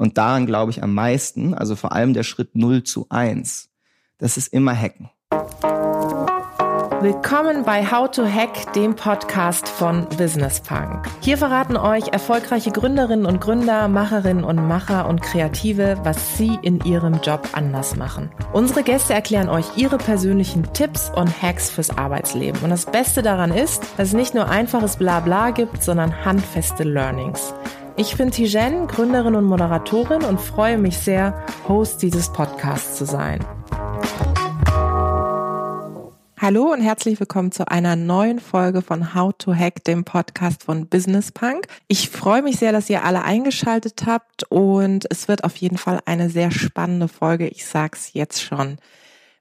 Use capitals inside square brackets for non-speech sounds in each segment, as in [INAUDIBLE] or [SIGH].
Und daran glaube ich am meisten, also vor allem der Schritt 0 zu 1. Das ist immer Hacken. Willkommen bei How to Hack, dem Podcast von Business Punk. Hier verraten euch erfolgreiche Gründerinnen und Gründer, Macherinnen und Macher und Kreative, was sie in ihrem Job anders machen. Unsere Gäste erklären euch ihre persönlichen Tipps und Hacks fürs Arbeitsleben. Und das Beste daran ist, dass es nicht nur einfaches Blabla gibt, sondern handfeste Learnings. Ich bin Tijen, Gründerin und Moderatorin und freue mich sehr, Host dieses Podcasts zu sein. Hallo und herzlich willkommen zu einer neuen Folge von How to Hack, dem Podcast von Business Punk. Ich freue mich sehr, dass ihr alle eingeschaltet habt und es wird auf jeden Fall eine sehr spannende Folge. Ich sag's jetzt schon.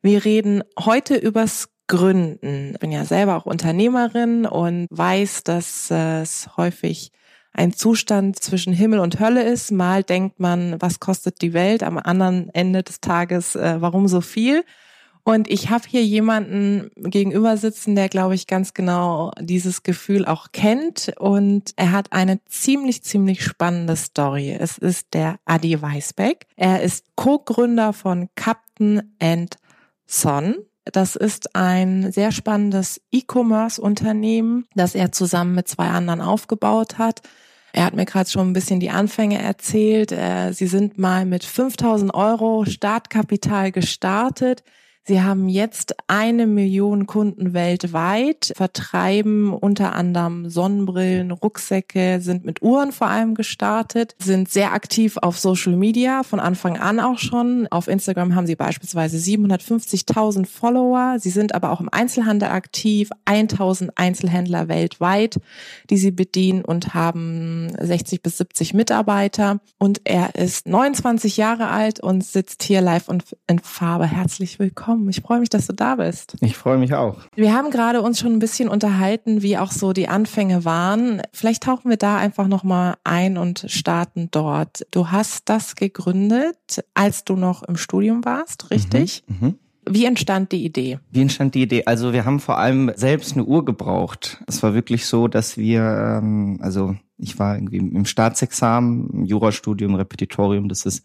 Wir reden heute übers Gründen. Ich bin ja selber auch Unternehmerin und weiß, dass es häufig ein Zustand zwischen Himmel und Hölle ist. Mal denkt man, was kostet die Welt? Am anderen Ende des Tages, äh, warum so viel? Und ich habe hier jemanden gegenüber sitzen, der, glaube ich, ganz genau dieses Gefühl auch kennt. Und er hat eine ziemlich, ziemlich spannende Story. Es ist der Adi Weisbeck. Er ist Co-Gründer von Captain and Son. Das ist ein sehr spannendes E-Commerce-Unternehmen, das er zusammen mit zwei anderen aufgebaut hat. Er hat mir gerade schon ein bisschen die Anfänge erzählt. Äh, sie sind mal mit 5000 Euro Startkapital gestartet. Sie haben jetzt eine Million Kunden weltweit, vertreiben unter anderem Sonnenbrillen, Rucksäcke, sind mit Uhren vor allem gestartet, sind sehr aktiv auf Social Media, von Anfang an auch schon. Auf Instagram haben sie beispielsweise 750.000 Follower. Sie sind aber auch im Einzelhandel aktiv, 1000 Einzelhändler weltweit, die sie bedienen und haben 60 bis 70 Mitarbeiter. Und er ist 29 Jahre alt und sitzt hier live und in Farbe. Herzlich willkommen willkommen. Ich freue mich, dass du da bist. Ich freue mich auch. Wir haben gerade uns schon ein bisschen unterhalten, wie auch so die Anfänge waren. Vielleicht tauchen wir da einfach nochmal ein und starten dort. Du hast das gegründet, als du noch im Studium warst, richtig? Mhm, mh. Wie entstand die Idee? Wie entstand die Idee? Also wir haben vor allem selbst eine Uhr gebraucht. Es war wirklich so, dass wir, ähm, also ich war irgendwie im Staatsexamen, im Jurastudium, Repetitorium, das ist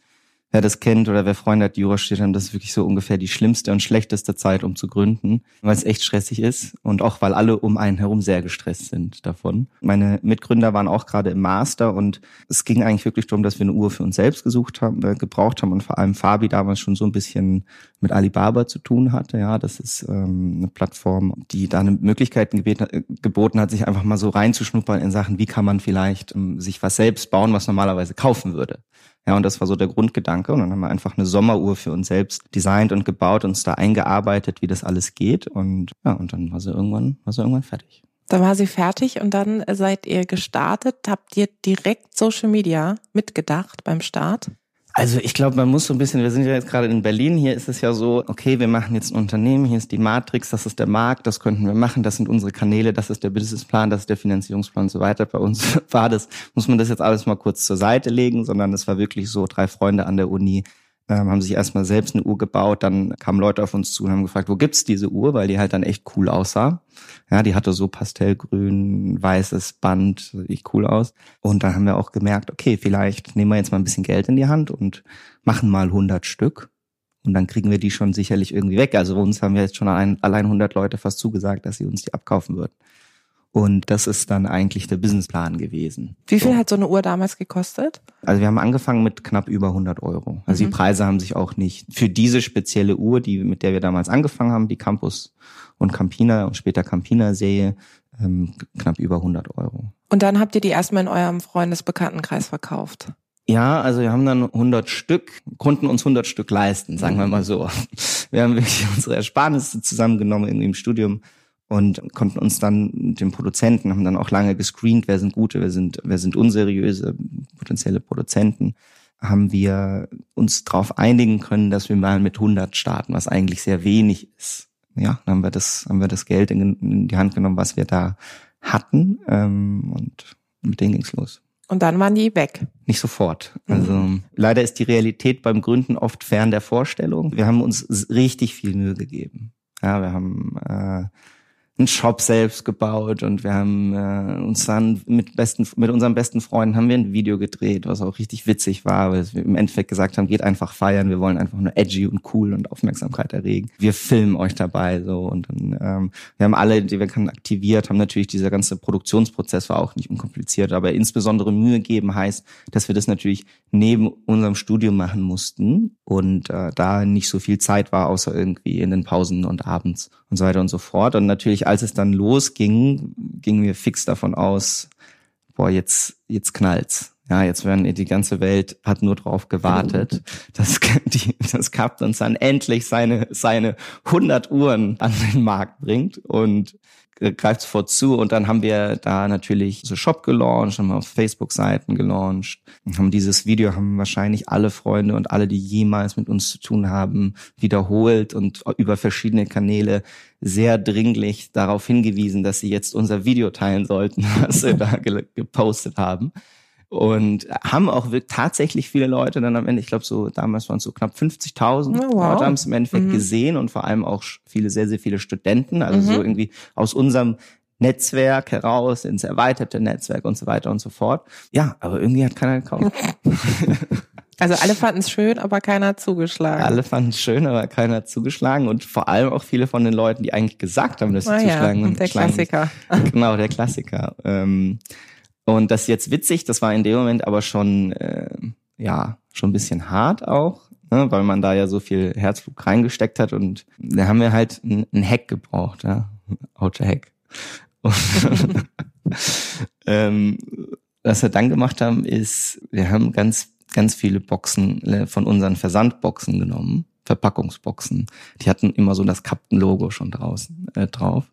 wer das kennt oder wer Freunde hat, die Jura studiert haben, das ist wirklich so ungefähr die schlimmste und schlechteste Zeit, um zu gründen, weil es echt stressig ist und auch weil alle um einen herum sehr gestresst sind davon. Meine Mitgründer waren auch gerade im Master und es ging eigentlich wirklich darum, dass wir eine Uhr für uns selbst gesucht haben, äh, gebraucht haben und vor allem Fabi damals schon so ein bisschen mit Alibaba zu tun hatte. Ja, das ist ähm, eine Plattform, die da eine Möglichkeit gebeten, geboten hat, sich einfach mal so reinzuschnuppern in Sachen, wie kann man vielleicht ähm, sich was selbst bauen, was normalerweise kaufen würde. Ja, und das war so der Grundgedanke. Und dann haben wir einfach eine Sommeruhr für uns selbst designt und gebaut, uns da eingearbeitet, wie das alles geht. Und ja, und dann war sie irgendwann, war sie irgendwann fertig. Dann war sie fertig und dann seid ihr gestartet. Habt ihr direkt Social Media mitgedacht beim Start? Also ich glaube, man muss so ein bisschen, wir sind ja jetzt gerade in Berlin, hier ist es ja so, okay, wir machen jetzt ein Unternehmen, hier ist die Matrix, das ist der Markt, das könnten wir machen, das sind unsere Kanäle, das ist der Businessplan, das ist der Finanzierungsplan und so weiter. Bei uns [LAUGHS] war das, muss man das jetzt alles mal kurz zur Seite legen, sondern es war wirklich so, drei Freunde an der Uni, ähm, haben sich erstmal selbst eine Uhr gebaut, dann kamen Leute auf uns zu und haben gefragt, wo gibt's diese Uhr, weil die halt dann echt cool aussah. Ja, die hatte so pastellgrün, weißes Band, sieht cool aus. Und dann haben wir auch gemerkt, okay, vielleicht nehmen wir jetzt mal ein bisschen Geld in die Hand und machen mal 100 Stück. Und dann kriegen wir die schon sicherlich irgendwie weg. Also uns haben wir jetzt schon allein 100 Leute fast zugesagt, dass sie uns die abkaufen würden. Und das ist dann eigentlich der Businessplan gewesen. Wie viel so. hat so eine Uhr damals gekostet? Also wir haben angefangen mit knapp über 100 Euro. Also mhm. die Preise haben sich auch nicht für diese spezielle Uhr, die mit der wir damals angefangen haben, die Campus und Campina und später Campina Serie, ähm, knapp über 100 Euro. Und dann habt ihr die erstmal in eurem Freundesbekanntenkreis verkauft? Ja, also wir haben dann 100 Stück, konnten uns 100 Stück leisten, sagen wir mal so. Wir haben wirklich unsere Ersparnisse zusammengenommen irgendwie im Studium und konnten uns dann mit den Produzenten, haben dann auch lange gescreent, wer sind gute, wer sind, wer sind unseriöse potenzielle Produzenten, haben wir uns darauf einigen können, dass wir mal mit 100 starten, was eigentlich sehr wenig ist. Ja, dann haben wir das, haben wir das Geld in, in die Hand genommen, was wir da hatten, ähm, und mit denen ging's los. Und dann waren die weg. Nicht sofort. Also mhm. leider ist die Realität beim Gründen oft fern der Vorstellung. Wir haben uns richtig viel Mühe gegeben. Ja, wir haben äh, einen Shop selbst gebaut und wir haben äh, uns dann mit besten mit unseren besten Freunden haben wir ein Video gedreht, was auch richtig witzig war, weil wir im Endeffekt gesagt haben, geht einfach feiern, wir wollen einfach nur edgy und cool und Aufmerksamkeit erregen. Wir filmen euch dabei so und dann ähm, wir haben alle, die wir können aktiviert, haben natürlich dieser ganze Produktionsprozess war auch nicht unkompliziert, aber insbesondere Mühe geben heißt, dass wir das natürlich neben unserem Studium machen mussten und äh, da nicht so viel Zeit war, außer irgendwie in den Pausen und abends und so weiter und so fort. Und natürlich, als es dann losging, gingen wir fix davon aus, boah, jetzt, jetzt knallt's. Ja, jetzt werden die ganze Welt hat nur drauf gewartet, [LAUGHS] dass die, das Captains dann endlich seine seine 100 Uhren an den Markt bringt und greift sofort zu und dann haben wir da natürlich so Shop gelauncht, haben auf Facebook-Seiten gelauncht, haben dieses Video haben wahrscheinlich alle Freunde und alle, die jemals mit uns zu tun haben, wiederholt und über verschiedene Kanäle sehr dringlich darauf hingewiesen, dass sie jetzt unser Video teilen sollten, [LAUGHS] was wir da gepostet haben und haben auch wirklich tatsächlich viele Leute dann am Ende, ich glaube so damals waren es so knapp 50.000 oh, wow. Leute haben es im Endeffekt mhm. gesehen und vor allem auch viele, sehr, sehr viele Studenten, also mhm. so irgendwie aus unserem Netzwerk heraus ins erweiterte Netzwerk und so weiter und so fort. Ja, aber irgendwie hat keiner gekauft. [LAUGHS] Also alle fanden es schön, aber keiner hat zugeschlagen. Alle fanden es schön, aber keiner hat zugeschlagen und vor allem auch viele von den Leuten, die eigentlich gesagt haben, dass sie ah, zuschlagen. Ja, der Klassiker. Genau, der Klassiker. Ähm, und das ist jetzt witzig, das war in dem Moment aber schon, äh, ja, schon ein bisschen hart auch, ne, weil man da ja so viel Herzblut reingesteckt hat und da haben wir halt ein Hack gebraucht, ja, [LAUGHS] Auto-Hack. [LAUGHS] ähm, was wir dann gemacht haben, ist, wir haben ganz, ganz viele Boxen äh, von unseren Versandboxen genommen, Verpackungsboxen. Die hatten immer so das Captain-Logo schon draußen äh, drauf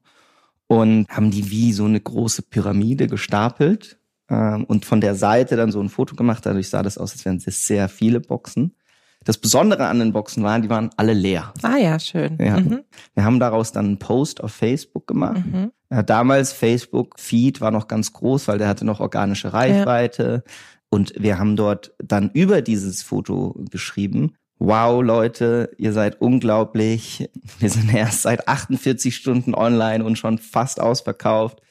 und haben die wie so eine große Pyramide gestapelt ähm, und von der Seite dann so ein Foto gemacht. Dadurch sah das aus, als wären es sehr viele Boxen. Das Besondere an den Boxen waren, die waren alle leer. Ah ja, schön. Ja. Mhm. Wir haben daraus dann einen Post auf Facebook gemacht. Mhm. Ja, damals Facebook Feed war noch ganz groß, weil der hatte noch organische Reichweite. Ja. Und wir haben dort dann über dieses Foto geschrieben, wow Leute, ihr seid unglaublich. Wir sind erst seit 48 Stunden online und schon fast ausverkauft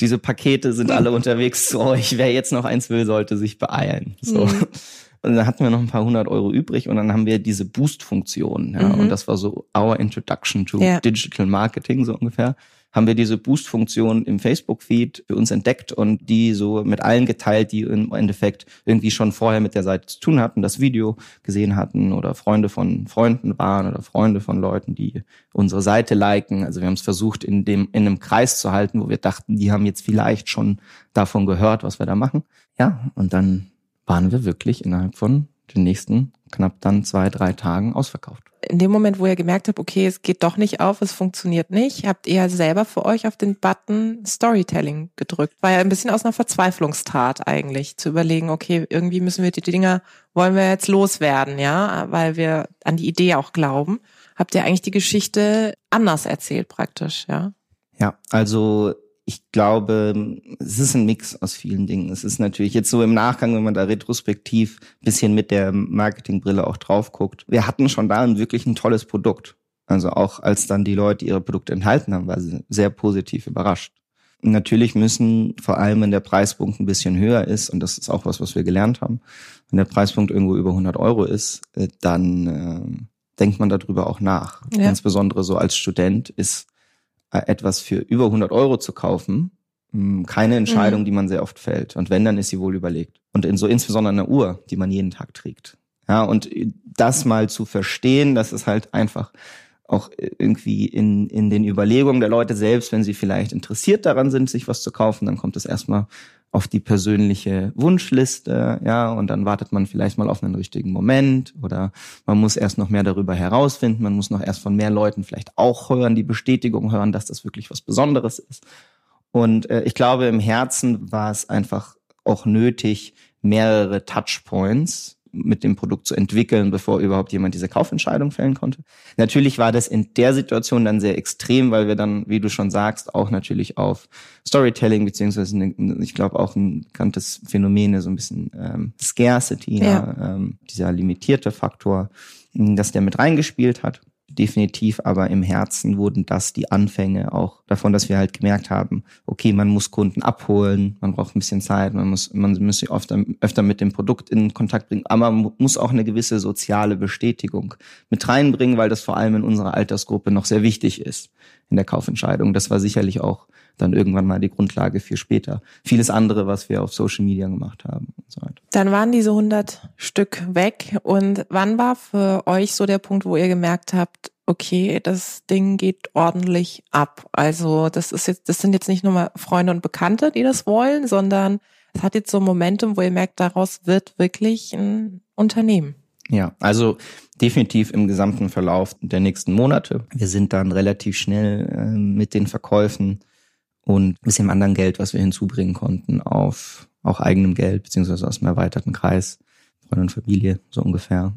diese Pakete sind alle [LAUGHS] unterwegs zu euch. Wer jetzt noch eins will, sollte sich beeilen. So. Mhm. [LAUGHS] Und dann hatten wir noch ein paar hundert Euro übrig und dann haben wir diese Boost-Funktion. Ja, mhm. Und das war so our introduction to ja. digital marketing, so ungefähr haben wir diese Boost-Funktion im Facebook-Feed für uns entdeckt und die so mit allen geteilt, die im Endeffekt irgendwie schon vorher mit der Seite zu tun hatten, das Video gesehen hatten oder Freunde von Freunden waren oder Freunde von Leuten, die unsere Seite liken. Also wir haben es versucht, in dem, in einem Kreis zu halten, wo wir dachten, die haben jetzt vielleicht schon davon gehört, was wir da machen. Ja, und dann waren wir wirklich innerhalb von den nächsten knapp dann zwei, drei Tagen ausverkauft in dem Moment, wo ihr gemerkt habt, okay, es geht doch nicht auf, es funktioniert nicht, habt ihr selber für euch auf den Button Storytelling gedrückt. War ja ein bisschen aus einer Verzweiflungstat eigentlich, zu überlegen, okay, irgendwie müssen wir die Dinger, wollen wir jetzt loswerden, ja, weil wir an die Idee auch glauben. Habt ihr eigentlich die Geschichte anders erzählt praktisch, ja? Ja, also ich glaube, es ist ein Mix aus vielen Dingen. Es ist natürlich jetzt so im Nachgang, wenn man da retrospektiv bisschen mit der Marketingbrille auch drauf guckt. Wir hatten schon da ein wirklich ein tolles Produkt. Also auch als dann die Leute ihre Produkte enthalten haben, war sie sehr positiv überrascht. Und natürlich müssen, vor allem wenn der Preispunkt ein bisschen höher ist, und das ist auch was, was wir gelernt haben, wenn der Preispunkt irgendwo über 100 Euro ist, äh, dann äh, denkt man darüber auch nach. Ja. Insbesondere so als Student ist etwas für über 100 Euro zu kaufen, hm, keine Entscheidung, mhm. die man sehr oft fällt. Und wenn, dann ist sie wohl überlegt. Und in so insbesondere eine Uhr, die man jeden Tag trägt. Ja, und das mal zu verstehen, dass es halt einfach auch irgendwie in, in den Überlegungen der Leute selbst, wenn sie vielleicht interessiert daran sind, sich was zu kaufen, dann kommt es erstmal auf die persönliche Wunschliste, ja, und dann wartet man vielleicht mal auf einen richtigen Moment oder man muss erst noch mehr darüber herausfinden, man muss noch erst von mehr Leuten vielleicht auch hören, die Bestätigung hören, dass das wirklich was Besonderes ist. Und äh, ich glaube, im Herzen war es einfach auch nötig, mehrere Touchpoints mit dem Produkt zu entwickeln, bevor überhaupt jemand diese Kaufentscheidung fällen konnte. Natürlich war das in der Situation dann sehr extrem, weil wir dann, wie du schon sagst, auch natürlich auf Storytelling beziehungsweise ich glaube auch ein bekanntes Phänomen, so ein bisschen ähm, Scarcity, ja. ja ähm, dieser limitierte Faktor, dass der mit reingespielt hat. Definitiv, aber im Herzen wurden das die Anfänge auch davon, dass wir halt gemerkt haben, okay, man muss Kunden abholen, man braucht ein bisschen Zeit, man muss, man muss sich oft, öfter mit dem Produkt in Kontakt bringen, aber man muss auch eine gewisse soziale Bestätigung mit reinbringen, weil das vor allem in unserer Altersgruppe noch sehr wichtig ist in der Kaufentscheidung. Das war sicherlich auch dann irgendwann mal die Grundlage für später. Vieles andere, was wir auf Social Media gemacht haben und so weiter. Dann waren diese 100 Stück weg und wann war für euch so der Punkt, wo ihr gemerkt habt, okay, das Ding geht ordentlich ab. Also das ist jetzt, das sind jetzt nicht nur mal Freunde und Bekannte, die das wollen, sondern es hat jetzt so Momentum, wo ihr merkt, daraus wird wirklich ein Unternehmen. Ja, also definitiv im gesamten Verlauf der nächsten Monate. Wir sind dann relativ schnell äh, mit den Verkäufen und ein bisschen anderen Geld, was wir hinzubringen konnten, auf auch eigenem Geld, beziehungsweise aus einem erweiterten Kreis, Freunde und Familie, so ungefähr,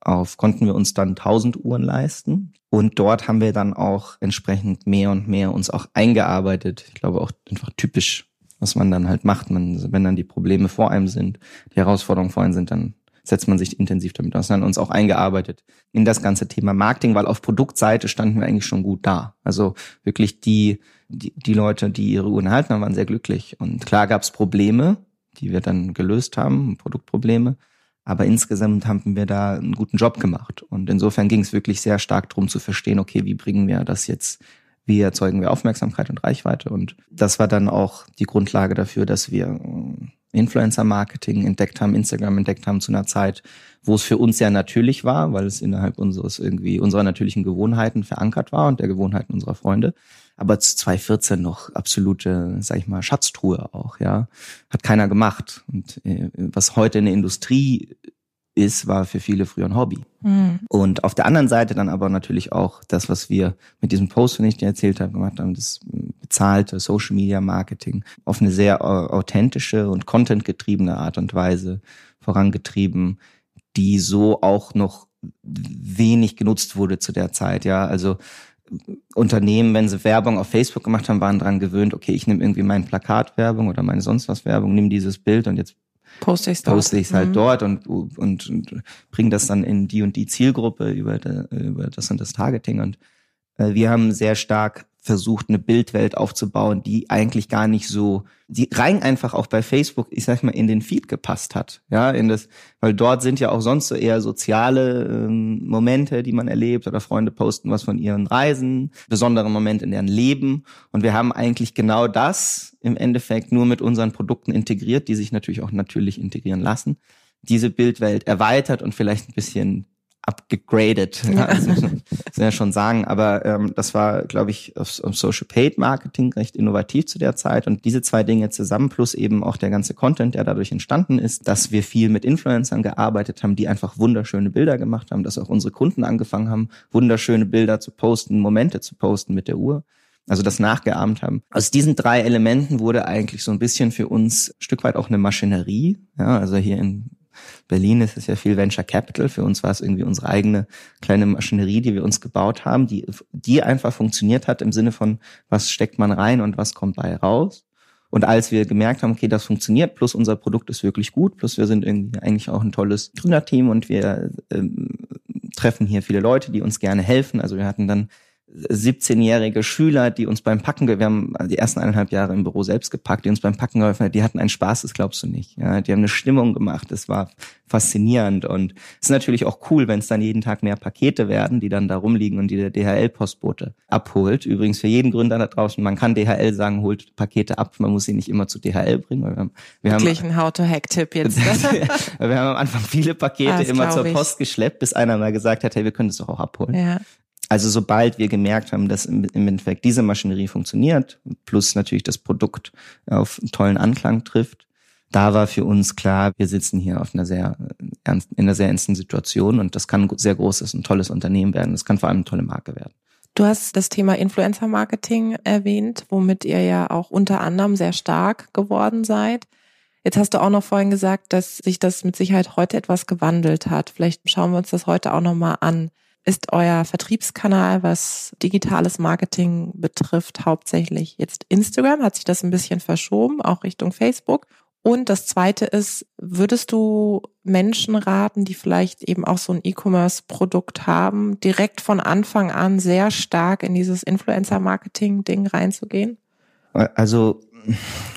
auf, konnten wir uns dann 1000 Uhren leisten. Und dort haben wir dann auch entsprechend mehr und mehr uns auch eingearbeitet. Ich glaube auch einfach typisch, was man dann halt macht. Man, wenn dann die Probleme vor einem sind, die Herausforderungen vor einem sind, dann setzt man sich intensiv damit aus. Dann uns auch eingearbeitet in das ganze Thema Marketing, weil auf Produktseite standen wir eigentlich schon gut da. Also wirklich die, die, die Leute, die ihre Uhren erhalten haben, waren sehr glücklich. Und klar gab es Probleme, die wir dann gelöst haben, Produktprobleme. Aber insgesamt haben wir da einen guten Job gemacht. Und insofern ging es wirklich sehr stark darum zu verstehen, okay, wie bringen wir das jetzt, wie erzeugen wir Aufmerksamkeit und Reichweite. Und das war dann auch die Grundlage dafür, dass wir Influencer-Marketing entdeckt haben, Instagram entdeckt haben zu einer Zeit, wo es für uns sehr natürlich war, weil es innerhalb unseres irgendwie unserer natürlichen Gewohnheiten verankert war und der Gewohnheiten unserer Freunde. Aber zu 2014 noch absolute, sag ich mal, Schatztruhe auch, ja. Hat keiner gemacht. Und äh, was heute in der Industrie ist, war für viele früher ein Hobby. Mhm. Und auf der anderen Seite dann aber natürlich auch das, was wir mit diesem Post, den ich dir erzählt habe, gemacht haben, das bezahlte Social Media Marketing auf eine sehr authentische und contentgetriebene Art und Weise vorangetrieben, die so auch noch wenig genutzt wurde zu der Zeit. Ja, also Unternehmen, wenn sie Werbung auf Facebook gemacht haben, waren dran gewöhnt, okay, ich nehme irgendwie meine Plakatwerbung oder meine sonst was Werbung, nehme dieses Bild und jetzt poste ich es poste ich's halt mhm. dort und, und, und bringe das dann in die und die Zielgruppe über, de, über das und das Targeting. Und äh, wir haben sehr stark versucht, eine Bildwelt aufzubauen, die eigentlich gar nicht so, die rein einfach auch bei Facebook, ich sag mal, in den Feed gepasst hat. Ja, in das, weil dort sind ja auch sonst so eher soziale ähm, Momente, die man erlebt oder Freunde posten was von ihren Reisen, besondere Momente in deren Leben. Und wir haben eigentlich genau das im Endeffekt nur mit unseren Produkten integriert, die sich natürlich auch natürlich integrieren lassen. Diese Bildwelt erweitert und vielleicht ein bisschen abgegradet, ja. also, [LAUGHS] muss man ja schon sagen. Aber ähm, das war, glaube ich, auf, auf Social Paid Marketing recht innovativ zu der Zeit. Und diese zwei Dinge zusammen, plus eben auch der ganze Content, der dadurch entstanden ist, dass wir viel mit Influencern gearbeitet haben, die einfach wunderschöne Bilder gemacht haben, dass auch unsere Kunden angefangen haben, wunderschöne Bilder zu posten, Momente zu posten mit der Uhr also das nachgeahmt haben. Aus diesen drei Elementen wurde eigentlich so ein bisschen für uns ein Stück weit auch eine Maschinerie. Ja, also hier in Berlin ist es ja viel Venture Capital. Für uns war es irgendwie unsere eigene kleine Maschinerie, die wir uns gebaut haben, die, die einfach funktioniert hat im Sinne von, was steckt man rein und was kommt bei raus. Und als wir gemerkt haben, okay, das funktioniert, plus unser Produkt ist wirklich gut, plus wir sind irgendwie eigentlich auch ein tolles Gründerteam und wir ähm, treffen hier viele Leute, die uns gerne helfen. Also wir hatten dann 17-jährige Schüler, die uns beim Packen, wir haben die ersten eineinhalb Jahre im Büro selbst gepackt, die uns beim Packen geholfen haben, die hatten einen Spaß, das glaubst du nicht. Ja, die haben eine Stimmung gemacht, das war faszinierend und es ist natürlich auch cool, wenn es dann jeden Tag mehr Pakete werden, die dann da rumliegen und die der DHL-Postbote abholt. Übrigens für jeden Gründer da draußen, man kann DHL sagen, holt Pakete ab, man muss sie nicht immer zu DHL bringen. Wir haben, wir Wirklich haben, ein How-to-Hack-Tipp jetzt. [LAUGHS] wir haben am Anfang viele Pakete ah, immer zur Post geschleppt, bis einer mal gesagt hat, hey, wir können das doch auch abholen. Ja. Also sobald wir gemerkt haben, dass im Endeffekt diese Maschinerie funktioniert, plus natürlich das Produkt auf einen tollen Anklang trifft, da war für uns klar, wir sitzen hier auf einer sehr ernst, in einer sehr ernsten Situation und das kann ein sehr großes und tolles Unternehmen werden. Das kann vor allem eine tolle Marke werden. Du hast das Thema Influencer Marketing erwähnt, womit ihr ja auch unter anderem sehr stark geworden seid. Jetzt hast du auch noch vorhin gesagt, dass sich das mit Sicherheit heute etwas gewandelt hat. Vielleicht schauen wir uns das heute auch nochmal an. Ist euer Vertriebskanal, was digitales Marketing betrifft, hauptsächlich jetzt Instagram? Hat sich das ein bisschen verschoben, auch Richtung Facebook? Und das zweite ist, würdest du Menschen raten, die vielleicht eben auch so ein E-Commerce-Produkt haben, direkt von Anfang an sehr stark in dieses Influencer-Marketing-Ding reinzugehen? Also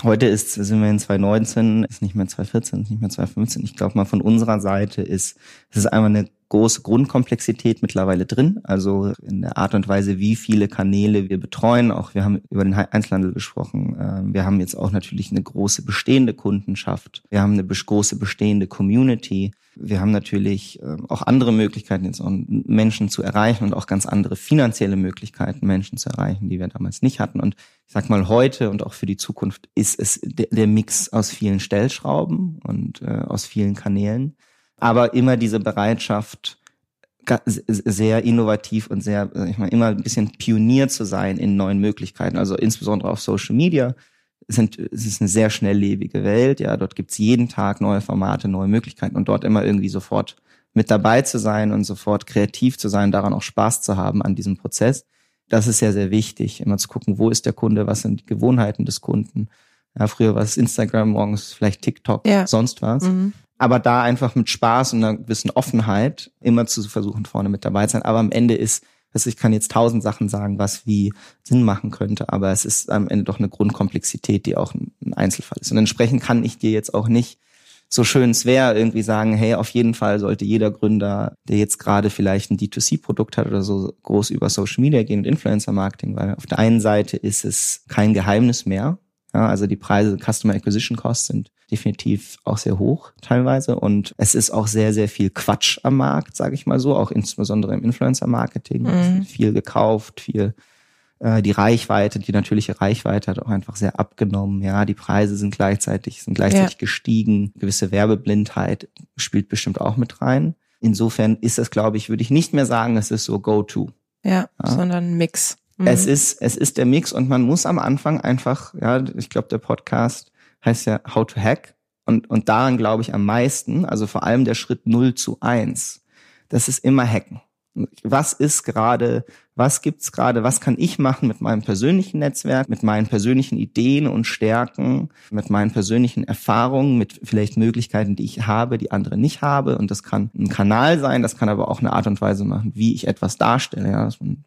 heute ist, sind wir in 2019, ist nicht mehr 2014, ist nicht mehr 2015. Ich glaube mal von unserer Seite ist, es ist einmal eine große Grundkomplexität mittlerweile drin. Also in der Art und Weise, wie viele Kanäle wir betreuen. Auch wir haben über den Einzelhandel gesprochen. Ähm, wir haben jetzt auch natürlich eine große bestehende Kundenschaft. Wir haben eine große bestehende Community. Wir haben natürlich ähm, auch andere Möglichkeiten, jetzt auch Menschen zu erreichen und auch ganz andere finanzielle Möglichkeiten, Menschen zu erreichen, die wir damals nicht hatten. Und ich sag mal, heute und auch für die Zukunft ist es der, Mix aus vielen Stellschrauben und äh, aus vielen Kanälen aber immer diese Bereitschaft, sehr innovativ und sehr, ich meine, immer ein bisschen Pionier zu sein in neuen Möglichkeiten. Also insbesondere auf Social Media sind, es ist eine sehr schnelllebige Welt. Ja, dort gibt's jeden Tag neue Formate, neue Möglichkeiten und dort immer irgendwie sofort mit dabei zu sein und sofort kreativ zu sein, daran auch Spaß zu haben an diesem Prozess. Das ist sehr, sehr wichtig, immer zu gucken, wo ist der Kunde, was sind die Gewohnheiten des Kunden. Ja, früher war es Instagram, morgens vielleicht TikTok, ja. sonst was. Mhm aber da einfach mit Spaß und einer gewissen Offenheit immer zu versuchen, vorne mit dabei zu sein. Aber am Ende ist, also ich kann jetzt tausend Sachen sagen, was wie Sinn machen könnte, aber es ist am Ende doch eine Grundkomplexität, die auch ein Einzelfall ist. Und entsprechend kann ich dir jetzt auch nicht so schön es wäre, irgendwie sagen, hey, auf jeden Fall sollte jeder Gründer, der jetzt gerade vielleicht ein D2C-Produkt hat oder so, groß über Social Media gehen und Influencer-Marketing, weil auf der einen Seite ist es kein Geheimnis mehr, ja, also die Preise, Customer Acquisition Costs sind definitiv auch sehr hoch teilweise und es ist auch sehr, sehr viel Quatsch am Markt, sage ich mal so, auch insbesondere im Influencer-Marketing. Mhm. Viel gekauft, viel äh, die Reichweite, die natürliche Reichweite hat auch einfach sehr abgenommen. Ja, die Preise sind gleichzeitig, sind gleichzeitig ja. gestiegen. Gewisse Werbeblindheit spielt bestimmt auch mit rein. Insofern ist das, glaube ich, würde ich nicht mehr sagen, es ist so Go-To. Ja, ja, sondern Mix. Mhm. Es ist, es ist der Mix und man muss am Anfang einfach, ja, ich glaube, der Podcast heißt ja How to Hack und, und daran glaube ich am meisten, also vor allem der Schritt 0 zu 1. Das ist immer Hacken. Was ist gerade, was gibt's gerade, was kann ich machen mit meinem persönlichen Netzwerk, mit meinen persönlichen Ideen und Stärken, mit meinen persönlichen Erfahrungen, mit vielleicht Möglichkeiten, die ich habe, die andere nicht habe. Und das kann ein Kanal sein, das kann aber auch eine Art und Weise machen, wie ich etwas darstelle, ja, dass man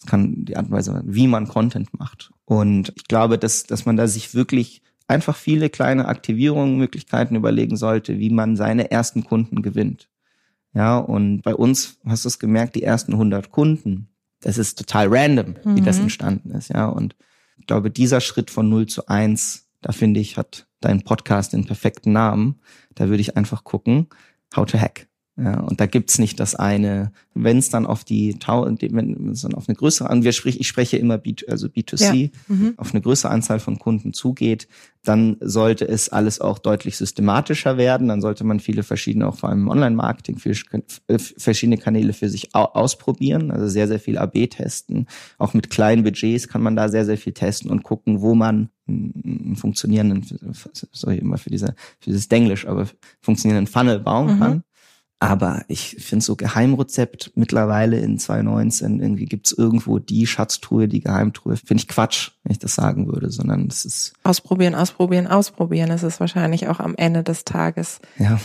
es kann die Art und Weise, wie man Content macht. Und ich glaube, dass, dass man da sich wirklich einfach viele kleine Aktivierungen, Möglichkeiten überlegen sollte, wie man seine ersten Kunden gewinnt. Ja, und bei uns hast du es gemerkt, die ersten 100 Kunden, das ist total random, wie mhm. das entstanden ist. Ja, und ich glaube, dieser Schritt von 0 zu 1, da finde ich, hat dein Podcast den perfekten Namen. Da würde ich einfach gucken, how to hack. Ja, und da gibt's nicht das eine, wenn es dann auf die wenn es dann auf eine größere an wir sprich, ich spreche immer B, also B2C, ja. mhm. auf eine größere Anzahl von Kunden zugeht, dann sollte es alles auch deutlich systematischer werden. Dann sollte man viele verschiedene, auch vor allem im Online-Marketing, äh, verschiedene Kanäle für sich ausprobieren. Also sehr, sehr viel AB testen. Auch mit kleinen Budgets kann man da sehr, sehr viel testen und gucken, wo man einen funktionierenden, sorry immer für diese, für dieses Denglisch, aber funktionierenden Funnel bauen mhm. kann. Aber ich finde so Geheimrezept mittlerweile in 2019, irgendwie gibt's irgendwo die Schatztruhe, die Geheimtruhe. Finde ich Quatsch, wenn ich das sagen würde, sondern es ist. Ausprobieren, ausprobieren, ausprobieren. Das ist wahrscheinlich auch am Ende des Tages. Ja.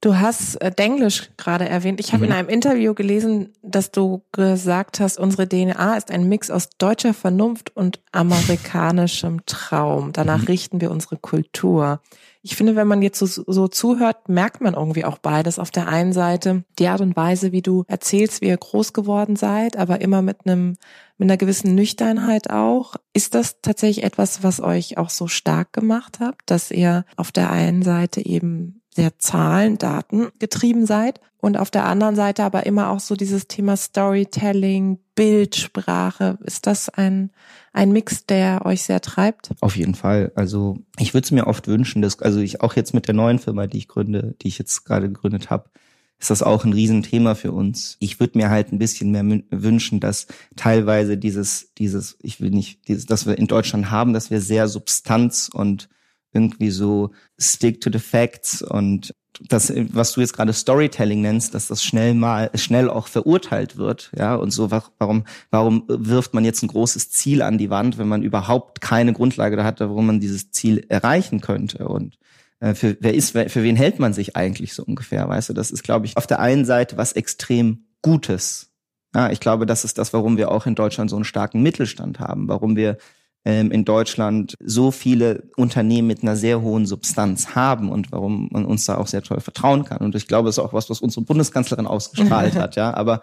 Du hast äh, Denglisch gerade erwähnt. Ich habe mhm. in einem Interview gelesen, dass du gesagt hast, unsere DNA ist ein Mix aus deutscher Vernunft und amerikanischem Traum. Danach mhm. richten wir unsere Kultur ich finde, wenn man jetzt so, so zuhört, merkt man irgendwie auch beides. Auf der einen Seite die Art und Weise, wie du erzählst, wie ihr groß geworden seid, aber immer mit einem mit einer gewissen Nüchternheit auch. Ist das tatsächlich etwas, was euch auch so stark gemacht habt, dass ihr auf der einen Seite eben sehr Zahlen, Daten getrieben seid und auf der anderen Seite aber immer auch so dieses Thema Storytelling, Bildsprache. Ist das ein, ein Mix, der euch sehr treibt? Auf jeden Fall. Also ich würde es mir oft wünschen, dass, also ich auch jetzt mit der neuen Firma, die ich gründe, die ich jetzt gerade gegründet habe, ist das auch ein Riesenthema für uns. Ich würde mir halt ein bisschen mehr wünschen, dass teilweise dieses, dieses, ich will nicht, dieses, dass wir in Deutschland haben, dass wir sehr Substanz und irgendwie so stick to the facts und das, was du jetzt gerade Storytelling nennst, dass das schnell mal, schnell auch verurteilt wird, ja, und so, warum, warum wirft man jetzt ein großes Ziel an die Wand, wenn man überhaupt keine Grundlage da hat, warum man dieses Ziel erreichen könnte und äh, für wer ist, für wen hält man sich eigentlich so ungefähr, weißt du? Das ist, glaube ich, auf der einen Seite was extrem Gutes. Ja, ich glaube, das ist das, warum wir auch in Deutschland so einen starken Mittelstand haben, warum wir ähm, in Deutschland so viele Unternehmen mit einer sehr hohen Substanz haben und warum man uns da auch sehr toll vertrauen kann. Und ich glaube, es ist auch was, was unsere Bundeskanzlerin ausgestrahlt [LAUGHS] hat, ja. Aber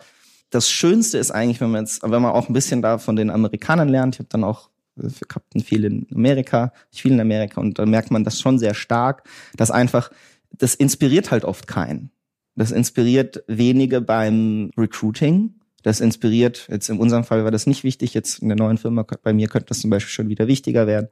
das Schönste ist eigentlich, wenn man jetzt, wenn man auch ein bisschen da von den Amerikanern lernt, ich habe dann auch für Captain viel in Amerika, ich viel in Amerika und da merkt man das schon sehr stark, dass einfach, das inspiriert halt oft keinen. Das inspiriert wenige beim Recruiting. Das inspiriert, jetzt in unserem Fall war das nicht wichtig, jetzt in der neuen Firma, bei mir könnte das zum Beispiel schon wieder wichtiger werden,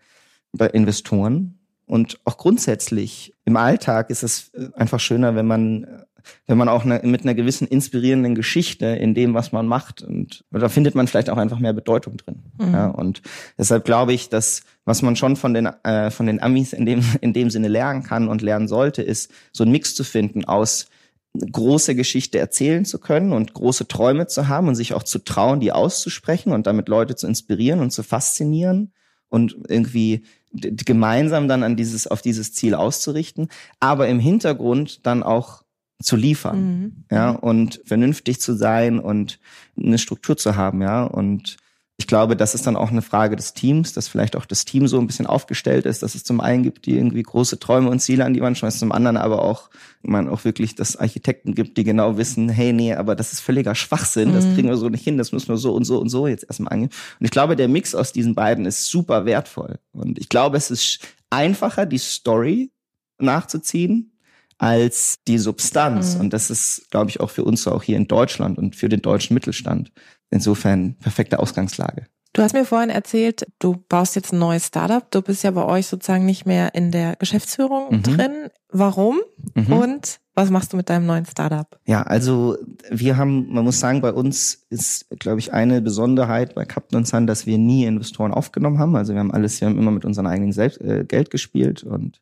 bei Investoren. Und auch grundsätzlich im Alltag ist es einfach schöner, wenn man wenn man auch eine, mit einer gewissen inspirierenden Geschichte in dem, was man macht. Und da findet man vielleicht auch einfach mehr Bedeutung drin. Mhm. Ja, und deshalb glaube ich, dass was man schon von den äh, von den Amis in dem in dem Sinne lernen kann und lernen sollte, ist so einen Mix zu finden aus große Geschichte erzählen zu können und große Träume zu haben und sich auch zu trauen, die auszusprechen und damit Leute zu inspirieren und zu faszinieren und irgendwie gemeinsam dann an dieses auf dieses Ziel auszurichten, aber im Hintergrund dann auch zu liefern, mhm. ja, und vernünftig zu sein und eine Struktur zu haben, ja, und ich glaube, das ist dann auch eine Frage des Teams, dass vielleicht auch das Team so ein bisschen aufgestellt ist, dass es zum einen gibt, die irgendwie große Träume und Ziele an die Wand schmeißen, zum anderen aber auch man auch wirklich das Architekten gibt, die genau wissen, hey, nee, aber das ist völliger Schwachsinn, mhm. das kriegen wir so nicht hin, das müssen wir so und so und so jetzt erstmal angehen. Und ich glaube, der Mix aus diesen beiden ist super wertvoll. Und ich glaube, es ist einfacher, die Story nachzuziehen, als die Substanz. Mhm. Und das ist, glaube ich, auch für uns auch hier in Deutschland und für den deutschen Mittelstand. Insofern perfekte Ausgangslage. Du hast mir vorhin erzählt, du baust jetzt ein neues Startup. Du bist ja bei euch sozusagen nicht mehr in der Geschäftsführung mhm. drin. Warum? Mhm. Und was machst du mit deinem neuen Startup? Ja, also wir haben, man muss sagen, bei uns ist, glaube ich, eine Besonderheit bei Captain und Sun, dass wir nie Investoren aufgenommen haben. Also wir haben alles, wir haben immer mit unserem eigenen Selbst, äh, Geld gespielt und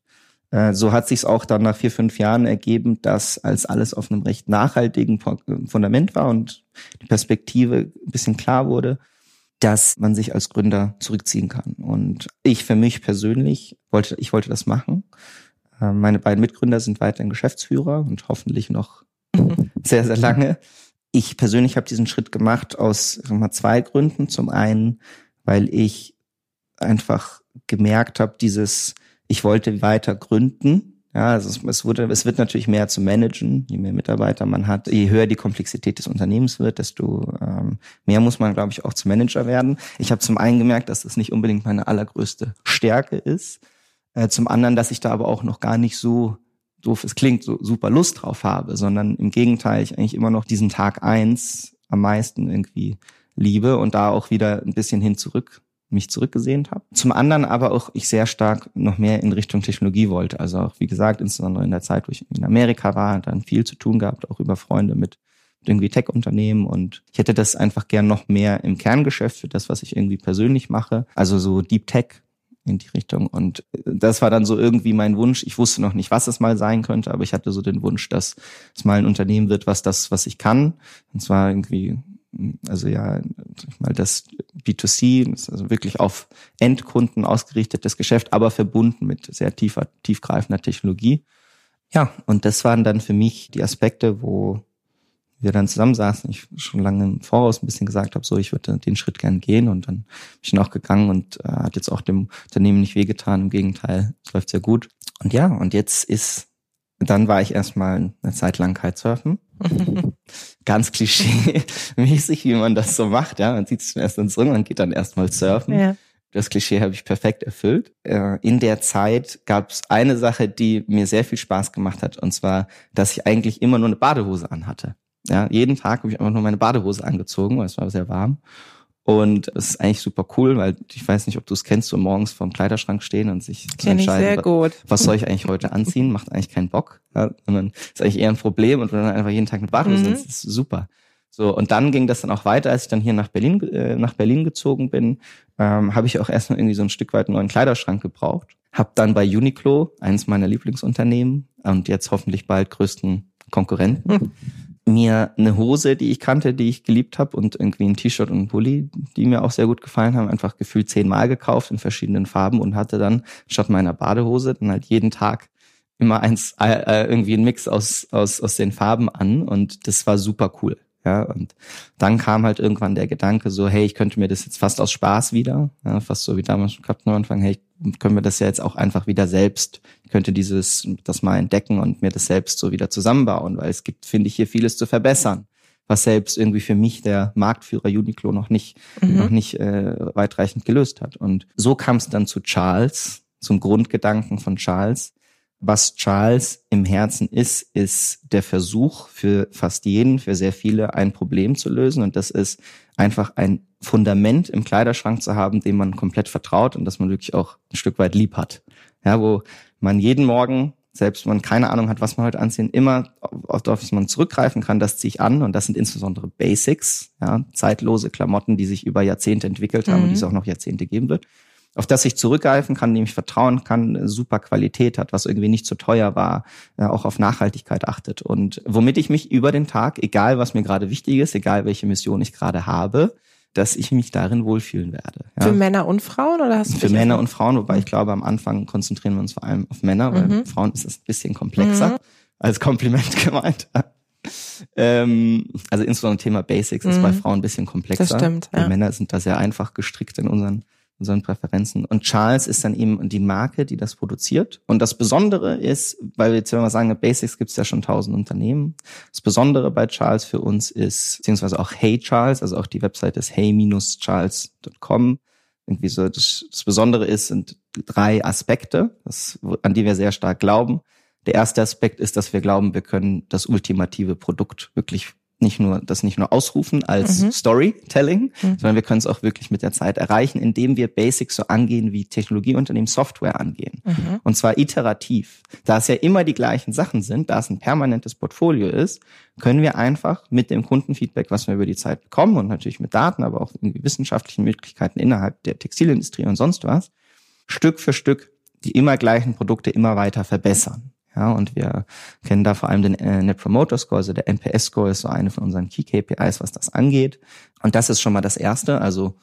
so hat sich auch dann nach vier, fünf Jahren ergeben, dass als alles auf einem recht nachhaltigen Fundament war und die Perspektive ein bisschen klar wurde, dass man sich als Gründer zurückziehen kann. Und ich für mich persönlich wollte, ich wollte das machen. Äh, meine beiden Mitgründer sind weiterhin Geschäftsführer und hoffentlich noch [LAUGHS] sehr, sehr lange. Ich persönlich habe diesen Schritt gemacht aus mal, zwei Gründen. Zum einen, weil ich einfach gemerkt habe, dieses ich wollte weiter gründen. Ja, also es, es, wurde, es wird natürlich mehr zu managen, je mehr Mitarbeiter man hat, je höher die Komplexität des Unternehmens wird, desto ähm, mehr muss man, glaube ich, auch zum Manager werden. Ich habe zum einen gemerkt, dass das nicht unbedingt meine allergrößte Stärke ist. Äh, zum anderen, dass ich da aber auch noch gar nicht so doof es klingt, so super Lust drauf habe, sondern im Gegenteil, ich eigentlich immer noch diesen Tag eins am meisten irgendwie liebe und da auch wieder ein bisschen hin zurück mich zurückgesehnt habe. Zum anderen aber auch ich sehr stark noch mehr in Richtung Technologie wollte. Also auch, wie gesagt, insbesondere in der Zeit, wo ich in Amerika war, dann viel zu tun gehabt, auch über Freunde mit irgendwie Tech-Unternehmen und ich hätte das einfach gern noch mehr im Kerngeschäft für das, was ich irgendwie persönlich mache. Also so Deep Tech in die Richtung. Und das war dann so irgendwie mein Wunsch. Ich wusste noch nicht, was es mal sein könnte, aber ich hatte so den Wunsch, dass es mal ein Unternehmen wird, was das, was ich kann. Und zwar irgendwie also ja, mal das B2C, das also wirklich auf Endkunden ausgerichtetes Geschäft, aber verbunden mit sehr tiefer, tiefgreifender Technologie. Ja, und das waren dann für mich die Aspekte, wo wir dann zusammensaßen, ich schon lange im Voraus ein bisschen gesagt habe, so ich würde den Schritt gern gehen und dann bin ich noch gegangen und äh, hat jetzt auch dem Unternehmen nicht wehgetan, im Gegenteil, es läuft sehr gut. Und ja, und jetzt ist dann war ich erstmal eine Zeit lang Kitesurfen. [LAUGHS] Ganz klischee-mäßig, wie man das so macht. Ja, man zieht sich erst ins Ring und geht dann erstmal surfen. Ja. Das Klischee habe ich perfekt erfüllt. Äh, in der Zeit gab es eine Sache, die mir sehr viel Spaß gemacht hat, und zwar, dass ich eigentlich immer nur eine Badehose anhatte. Ja, jeden Tag habe ich einfach nur meine Badehose angezogen, weil es war sehr warm. Und es ist eigentlich super cool, weil ich weiß nicht, ob du es kennst, so morgens vorm Kleiderschrank stehen und sich zu entscheiden, was, was soll ich [LAUGHS] eigentlich heute anziehen, macht eigentlich keinen Bock. Ja, sondern ist eigentlich eher ein Problem und wenn dann einfach jeden Tag mit Badehose mhm. ist, ist super. So, und dann ging das dann auch weiter, als ich dann hier nach Berlin, äh, nach Berlin gezogen bin, ähm, habe ich auch erstmal irgendwie so ein Stück weit einen neuen Kleiderschrank gebraucht. Hab dann bei Uniqlo, eines meiner Lieblingsunternehmen und jetzt hoffentlich bald größten Konkurrenten, mhm mir eine Hose, die ich kannte, die ich geliebt habe und irgendwie ein T-Shirt und ein Pulli, die mir auch sehr gut gefallen haben, einfach gefühlt zehnmal gekauft in verschiedenen Farben und hatte dann statt meiner Badehose dann halt jeden Tag immer eins, äh, äh, irgendwie ein Mix aus, aus, aus den Farben an und das war super cool. Ja, und dann kam halt irgendwann der Gedanke so, hey, ich könnte mir das jetzt fast aus Spaß wieder, ja, fast so wie damals schon gehabt am Anfang, hey, können wir das ja jetzt auch einfach wieder selbst, ich könnte dieses, das mal entdecken und mir das selbst so wieder zusammenbauen, weil es gibt, finde ich, hier vieles zu verbessern, was selbst irgendwie für mich der Marktführer Uniqlo noch nicht, mhm. noch nicht äh, weitreichend gelöst hat. Und so kam es dann zu Charles, zum Grundgedanken von Charles, was Charles im Herzen ist, ist der Versuch für fast jeden, für sehr viele ein Problem zu lösen. Und das ist einfach ein Fundament im Kleiderschrank zu haben, dem man komplett vertraut und das man wirklich auch ein Stück weit lieb hat. Ja, wo man jeden Morgen, selbst wenn man keine Ahnung hat, was man heute anziehen, immer auf das man zurückgreifen kann, das ziehe ich an. Und das sind insbesondere Basics, ja, zeitlose Klamotten, die sich über Jahrzehnte entwickelt haben mhm. und die es auch noch Jahrzehnte geben wird auf das ich zurückgreifen kann, dem ich vertrauen kann, super Qualität hat, was irgendwie nicht zu teuer war, auch auf Nachhaltigkeit achtet und womit ich mich über den Tag, egal was mir gerade wichtig ist, egal welche Mission ich gerade habe, dass ich mich darin wohlfühlen werde. Ja. Für Männer und Frauen oder hast du Für Männer und Frauen, wobei ich glaube, am Anfang konzentrieren wir uns vor allem auf Männer, weil mhm. Frauen ist es ein bisschen komplexer mhm. als Kompliment [LAUGHS] gemeint. ähm, also insbesondere Thema Basics ist bei mhm. Frauen ein bisschen komplexer. Das stimmt. Ja. Männer sind da sehr einfach gestrickt in unseren unseren Präferenzen. Und Charles ist dann eben die Marke, die das produziert. Und das Besondere ist, weil wir jetzt wir sagen, Basics gibt es ja schon tausend Unternehmen. Das Besondere bei Charles für uns ist, beziehungsweise auch Hey Charles, also auch die Website ist hey-charles.com. Irgendwie so, das, das Besondere ist, sind drei Aspekte, das, an die wir sehr stark glauben. Der erste Aspekt ist, dass wir glauben, wir können das ultimative Produkt wirklich nicht nur das nicht nur ausrufen als mhm. Storytelling, mhm. sondern wir können es auch wirklich mit der Zeit erreichen, indem wir Basics so angehen, wie Technologieunternehmen Software angehen. Mhm. Und zwar iterativ. Da es ja immer die gleichen Sachen sind, da es ein permanentes Portfolio ist, können wir einfach mit dem Kundenfeedback, was wir über die Zeit bekommen und natürlich mit Daten, aber auch irgendwie wissenschaftlichen Möglichkeiten innerhalb der Textilindustrie und sonst was, Stück für Stück die immer gleichen Produkte immer weiter verbessern. Ja, und wir kennen da vor allem den äh, Net Promoter Score, also der NPS Score ist so eine von unseren Key KPIs, was das angeht. Und das ist schon mal das erste. Also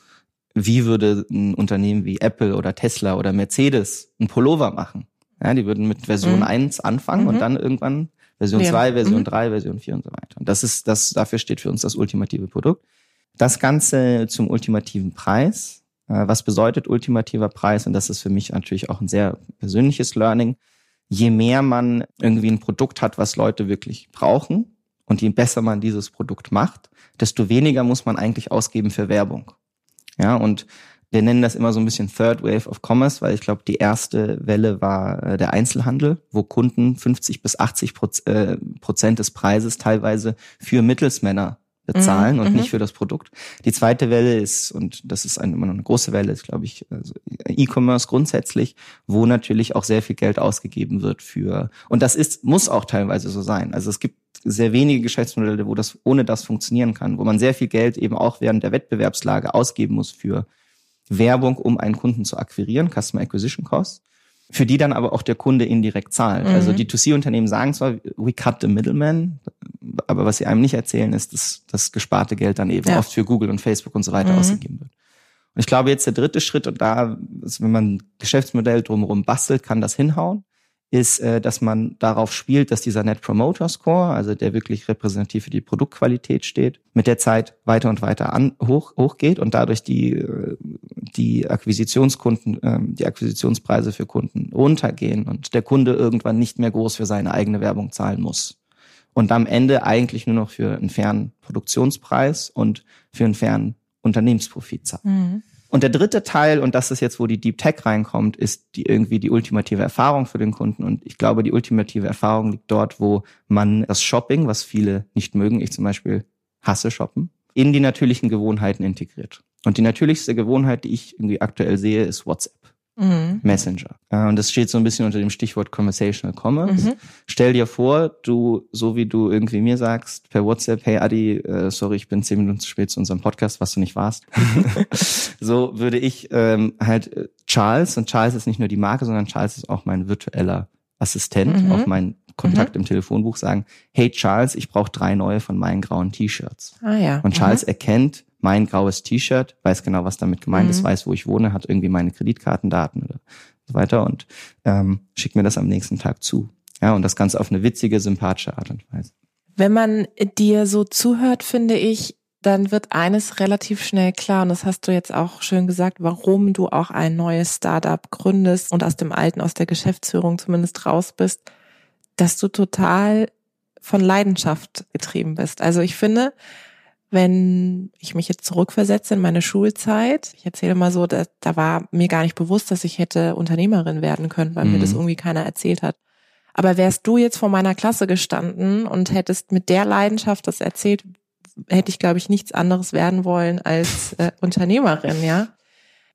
wie würde ein Unternehmen wie Apple oder Tesla oder Mercedes ein Pullover machen? Ja, die würden mit Version mhm. 1 anfangen mhm. und dann irgendwann Version ja. 2, Version mhm. 3, Version 4 und so weiter. Und das ist, das, dafür steht für uns das ultimative Produkt. Das Ganze zum ultimativen Preis. Äh, was bedeutet ultimativer Preis? Und das ist für mich natürlich auch ein sehr persönliches Learning je mehr man irgendwie ein Produkt hat, was Leute wirklich brauchen und je besser man dieses Produkt macht, desto weniger muss man eigentlich ausgeben für Werbung. Ja, und wir nennen das immer so ein bisschen Third Wave of Commerce, weil ich glaube, die erste Welle war äh, der Einzelhandel, wo Kunden 50 bis 80 äh, Prozent des Preises teilweise für Mittelsmänner bezahlen mhm, und nicht mhm. für das Produkt. Die zweite Welle ist, und das ist eine, immer noch eine große Welle, ist, glaube ich, also E-Commerce grundsätzlich, wo natürlich auch sehr viel Geld ausgegeben wird für, und das ist, muss auch teilweise so sein. Also es gibt sehr wenige Geschäftsmodelle, wo das ohne das funktionieren kann, wo man sehr viel Geld eben auch während der Wettbewerbslage ausgeben muss für Werbung, um einen Kunden zu akquirieren, Customer Acquisition Costs für die dann aber auch der Kunde indirekt zahlt. Mhm. Also die 2C-Unternehmen sagen zwar, we cut the middleman, aber was sie einem nicht erzählen, ist, dass das gesparte Geld dann eben ja. oft für Google und Facebook und so weiter mhm. ausgegeben wird. Und ich glaube, jetzt der dritte Schritt, und da, wenn man ein Geschäftsmodell drumherum bastelt, kann das hinhauen, ist, äh, dass man darauf spielt, dass dieser Net Promoter Score, also der wirklich repräsentativ für die Produktqualität steht, mit der Zeit weiter und weiter an, hoch, hochgeht und dadurch die, äh, die Akquisitionskunden, ähm, die Akquisitionspreise für Kunden runtergehen und der Kunde irgendwann nicht mehr groß für seine eigene Werbung zahlen muss und am Ende eigentlich nur noch für einen fairen Produktionspreis und für einen fairen Unternehmensprofit zahlt. Mhm. Und der dritte Teil, und das ist jetzt, wo die Deep Tech reinkommt, ist die irgendwie die ultimative Erfahrung für den Kunden. Und ich glaube, die ultimative Erfahrung liegt dort, wo man das Shopping, was viele nicht mögen, ich zum Beispiel hasse Shoppen, in die natürlichen Gewohnheiten integriert. Und die natürlichste Gewohnheit, die ich irgendwie aktuell sehe, ist WhatsApp mhm. Messenger. Und das steht so ein bisschen unter dem Stichwort Conversational Commerce. Mhm. Stell dir vor, du, so wie du irgendwie mir sagst, per WhatsApp, hey Adi, äh, sorry, ich bin zehn Minuten zu spät zu unserem Podcast, was du nicht warst. [LAUGHS] so würde ich ähm, halt äh, Charles, und Charles ist nicht nur die Marke, sondern Charles ist auch mein virtueller Assistent, mhm. auch mein Kontakt mhm. im Telefonbuch sagen, hey Charles, ich brauche drei neue von meinen grauen T-Shirts. Ah, ja. Und Charles mhm. erkennt, mein graues T-Shirt, weiß genau, was damit gemeint mhm. ist, weiß, wo ich wohne, hat irgendwie meine Kreditkartendaten oder so weiter und ähm, schickt mir das am nächsten Tag zu. Ja, und das Ganze auf eine witzige, sympathische Art und Weise. Wenn man dir so zuhört, finde ich, dann wird eines relativ schnell klar, und das hast du jetzt auch schön gesagt, warum du auch ein neues Startup gründest und aus dem alten, aus der Geschäftsführung zumindest raus bist, dass du total von Leidenschaft getrieben bist. Also ich finde, wenn ich mich jetzt zurückversetze in meine Schulzeit, ich erzähle mal so, da, da war mir gar nicht bewusst, dass ich hätte Unternehmerin werden können, weil mhm. mir das mhm. irgendwie keiner erzählt hat. Aber wärst du jetzt vor meiner Klasse gestanden und hättest mit der Leidenschaft das erzählt, hätte ich, glaube ich, nichts anderes werden wollen als äh, Unternehmerin, ja.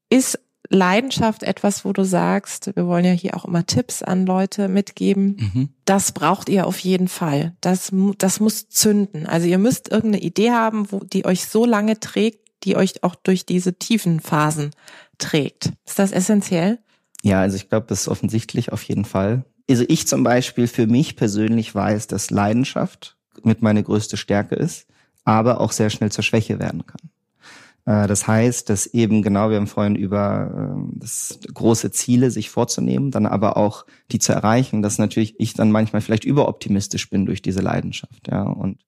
Ist Leidenschaft etwas, wo du sagst, wir wollen ja hier auch immer Tipps an Leute mitgeben. Mhm. Das braucht ihr auf jeden Fall. Das, das muss zünden. Also ihr müsst irgendeine Idee haben, wo, die euch so lange trägt, die euch auch durch diese tiefen Phasen trägt. Ist das essentiell? Ja, also ich glaube, das ist offensichtlich auf jeden Fall. Also ich zum Beispiel für mich persönlich weiß, dass Leidenschaft mit meine größte Stärke ist, aber auch sehr schnell zur Schwäche werden kann. Äh, das heißt, dass eben genau, wir haben vorhin über ähm, das große Ziele sich vorzunehmen, dann aber auch die zu erreichen, dass natürlich ich dann manchmal vielleicht überoptimistisch bin durch diese Leidenschaft, ja, und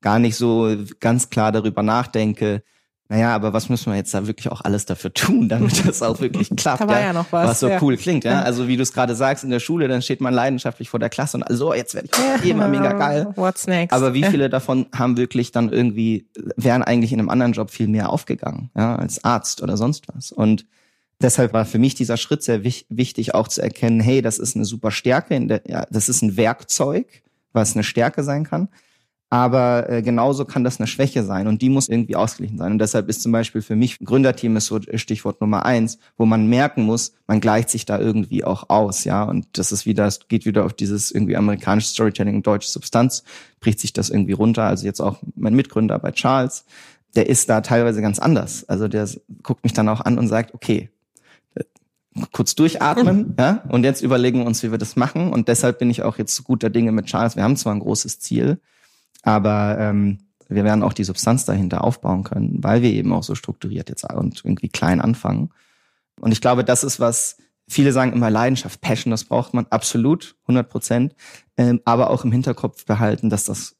gar nicht so ganz klar darüber nachdenke, naja, aber was müssen wir jetzt da wirklich auch alles dafür tun, damit das auch wirklich [LAUGHS] klappt? da war ja, ja noch was. Was so ja. cool klingt, ja. Also wie du es gerade sagst, in der Schule, dann steht man leidenschaftlich vor der Klasse und also jetzt werde ich ja. immer mega geil. [LAUGHS] What's next? Aber wie viele davon haben wirklich dann irgendwie, wären eigentlich in einem anderen Job viel mehr aufgegangen, ja, als Arzt oder sonst was. Und deshalb war für mich dieser Schritt sehr wichtig, auch zu erkennen, hey, das ist eine super Stärke, der, ja, das ist ein Werkzeug, was eine Stärke sein kann. Aber äh, genauso kann das eine Schwäche sein und die muss irgendwie ausgeglichen sein. Und deshalb ist zum Beispiel für mich Gründerteam ist so Stichwort Nummer eins, wo man merken muss, man gleicht sich da irgendwie auch aus, ja. Und das ist wieder, es geht wieder auf dieses irgendwie amerikanische Storytelling deutsche Substanz, bricht sich das irgendwie runter. Also jetzt auch mein Mitgründer bei Charles, der ist da teilweise ganz anders. Also der guckt mich dann auch an und sagt, okay, äh, kurz durchatmen, [LAUGHS] ja, und jetzt überlegen wir uns, wie wir das machen. Und deshalb bin ich auch jetzt guter Dinge mit Charles. Wir haben zwar ein großes Ziel, aber ähm, wir werden auch die Substanz dahinter aufbauen können, weil wir eben auch so strukturiert jetzt und irgendwie klein anfangen. Und ich glaube, das ist was, viele sagen immer Leidenschaft, Passion, das braucht man absolut, 100 Prozent, ähm, aber auch im Hinterkopf behalten, dass das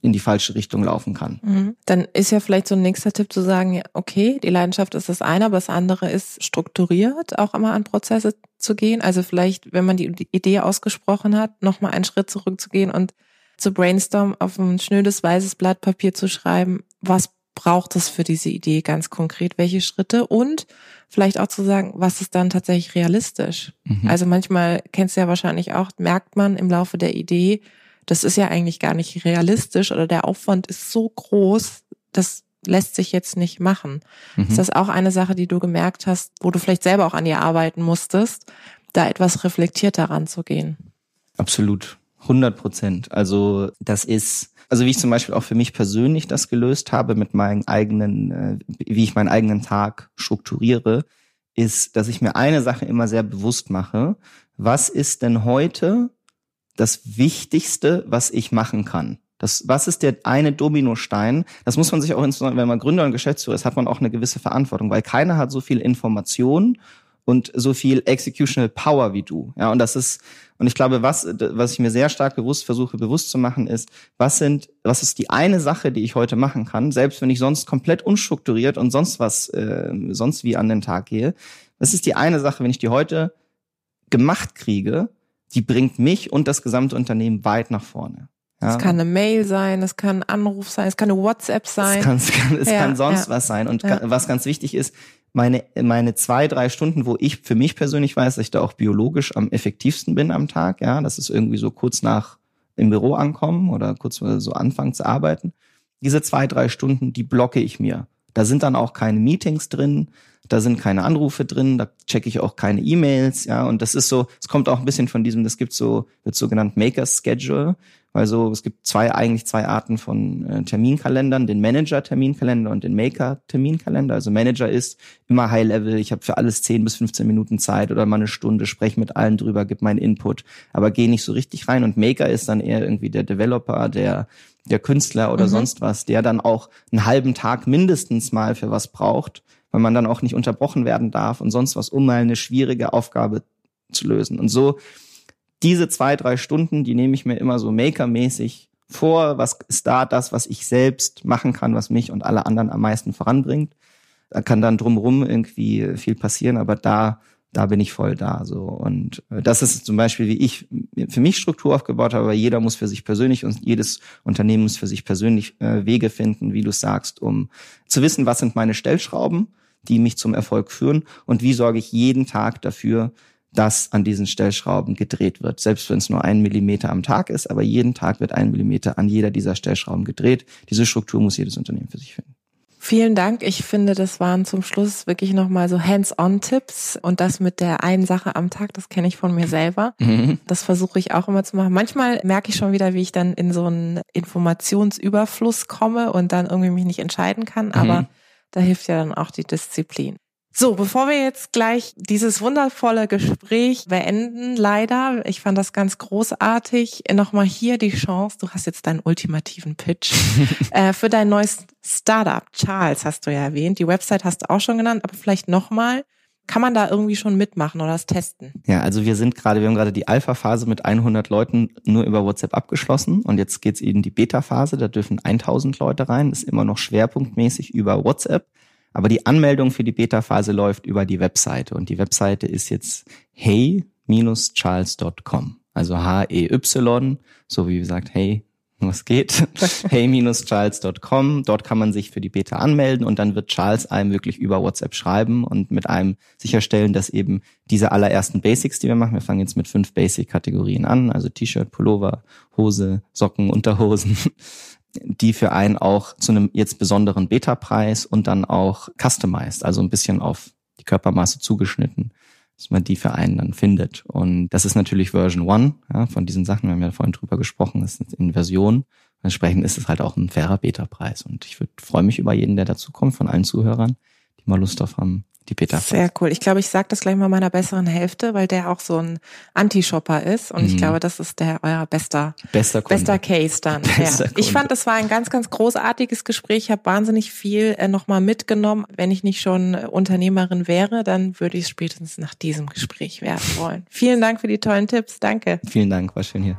in die falsche Richtung laufen kann. Mhm. Dann ist ja vielleicht so ein nächster Tipp zu sagen, okay, die Leidenschaft ist das eine, aber das andere ist strukturiert, auch immer an Prozesse zu gehen. Also vielleicht, wenn man die Idee ausgesprochen hat, nochmal einen Schritt zurückzugehen und zu brainstormen, auf ein schnödes weißes Blatt Papier zu schreiben, was braucht es für diese Idee ganz konkret, welche Schritte und vielleicht auch zu sagen, was ist dann tatsächlich realistisch. Mhm. Also manchmal kennst du ja wahrscheinlich auch, merkt man im Laufe der Idee, das ist ja eigentlich gar nicht realistisch oder der Aufwand ist so groß, das lässt sich jetzt nicht machen. Mhm. Ist das auch eine Sache, die du gemerkt hast, wo du vielleicht selber auch an dir arbeiten musstest, da etwas reflektierter ranzugehen? Absolut. 100 Prozent. Also das ist, also wie ich zum Beispiel auch für mich persönlich das gelöst habe mit meinen eigenen, äh, wie ich meinen eigenen Tag strukturiere, ist, dass ich mir eine Sache immer sehr bewusst mache. Was ist denn heute das Wichtigste, was ich machen kann? Das, was ist der eine Dominostein? Das muss man sich auch wenn man Gründer und Geschäftsführer ist, hat man auch eine gewisse Verantwortung, weil keiner hat so viel Information und so viel Executional Power wie du. Ja, und das ist, und ich glaube, was, was ich mir sehr stark bewusst versuche, bewusst zu machen, ist, was sind, was ist die eine Sache, die ich heute machen kann, selbst wenn ich sonst komplett unstrukturiert und sonst was, äh, sonst wie an den Tag gehe. Was ist die eine Sache, wenn ich die heute gemacht kriege, die bringt mich und das gesamte Unternehmen weit nach vorne. Ja. Es kann eine Mail sein, es kann ein Anruf sein, es kann eine WhatsApp sein. Es kann, es kann, es ja, kann sonst ja. was sein. Und was ganz wichtig ist, meine, meine zwei, drei Stunden, wo ich für mich persönlich weiß, dass ich da auch biologisch am effektivsten bin am Tag, ja, das ist irgendwie so kurz nach im Büro ankommen oder kurz so anfangen zu arbeiten. Diese zwei, drei Stunden, die blocke ich mir. Da sind dann auch keine Meetings drin, da sind keine Anrufe drin, da checke ich auch keine E-Mails, ja, und das ist so, es kommt auch ein bisschen von diesem, das gibt so, wird so genannt Maker's Schedule, weil so, es gibt zwei, eigentlich zwei Arten von äh, Terminkalendern, den Manager-Terminkalender und den Maker-Terminkalender. Also Manager ist immer High-Level, ich habe für alles 10 bis 15 Minuten Zeit oder mal eine Stunde, spreche mit allen drüber, gib meinen Input, aber gehe nicht so richtig rein. Und Maker ist dann eher irgendwie der Developer, der der Künstler oder mhm. sonst was, der dann auch einen halben Tag mindestens mal für was braucht, weil man dann auch nicht unterbrochen werden darf und sonst was, um mal eine schwierige Aufgabe zu lösen. Und so diese zwei, drei Stunden, die nehme ich mir immer so makermäßig vor. Was ist da das, was ich selbst machen kann, was mich und alle anderen am meisten voranbringt? Da kann dann drumherum irgendwie viel passieren, aber da da bin ich voll da so und äh, das ist zum Beispiel wie ich für mich Struktur aufgebaut habe aber jeder muss für sich persönlich und jedes Unternehmen muss für sich persönlich äh, Wege finden wie du sagst um zu wissen was sind meine Stellschrauben die mich zum Erfolg führen und wie sorge ich jeden Tag dafür dass an diesen Stellschrauben gedreht wird selbst wenn es nur ein Millimeter am Tag ist aber jeden Tag wird ein Millimeter an jeder dieser Stellschrauben gedreht diese Struktur muss jedes Unternehmen für sich finden Vielen Dank. Ich finde, das waren zum Schluss wirklich nochmal so Hands-on-Tipps und das mit der einen Sache am Tag, das kenne ich von mir selber. Mhm. Das versuche ich auch immer zu machen. Manchmal merke ich schon wieder, wie ich dann in so einen Informationsüberfluss komme und dann irgendwie mich nicht entscheiden kann, aber mhm. da hilft ja dann auch die Disziplin. So, bevor wir jetzt gleich dieses wundervolle Gespräch beenden, leider, ich fand das ganz großartig, nochmal hier die Chance, du hast jetzt deinen ultimativen Pitch [LAUGHS] äh, für dein neues Startup. Charles hast du ja erwähnt, die Website hast du auch schon genannt, aber vielleicht nochmal, kann man da irgendwie schon mitmachen oder das testen? Ja, also wir sind gerade, wir haben gerade die Alpha-Phase mit 100 Leuten nur über WhatsApp abgeschlossen und jetzt geht's eben die Beta-Phase, da dürfen 1000 Leute rein, ist immer noch schwerpunktmäßig über WhatsApp. Aber die Anmeldung für die Beta-Phase läuft über die Webseite und die Webseite ist jetzt hey-charles.com. Also H-E-Y, so wie gesagt, hey, was geht? [LAUGHS] hey-charles.com. Dort kann man sich für die Beta anmelden und dann wird Charles einem wirklich über WhatsApp schreiben und mit einem sicherstellen, dass eben diese allerersten Basics, die wir machen, wir fangen jetzt mit fünf Basic-Kategorien an, also T-Shirt, Pullover, Hose, Socken, Unterhosen, die für einen auch zu einem jetzt besonderen Beta-Preis und dann auch customized, also ein bisschen auf die Körpermaße zugeschnitten, dass man die für einen dann findet. Und das ist natürlich Version One ja, von diesen Sachen. Wir haben ja vorhin drüber gesprochen, das ist in Version. Entsprechend ist es halt auch ein fairer Beta-Preis. Und ich würde freue mich über jeden, der dazu kommt, von allen Zuhörern, mal Lust auf haben, die Peter. Sehr cool. Ich glaube, ich sage das gleich mal meiner besseren Hälfte, weil der auch so ein Anti-Shopper ist. Und mhm. ich glaube, das ist der euer bester, bester, bester Case dann. [LAUGHS] Bester ja. Ich fand, das war ein ganz, ganz großartiges Gespräch. Ich habe wahnsinnig viel äh, nochmal mitgenommen. Wenn ich nicht schon Unternehmerin wäre, dann würde ich es spätestens nach diesem Gespräch werden wollen. Vielen Dank für die tollen Tipps. Danke. Vielen Dank, war schön hier.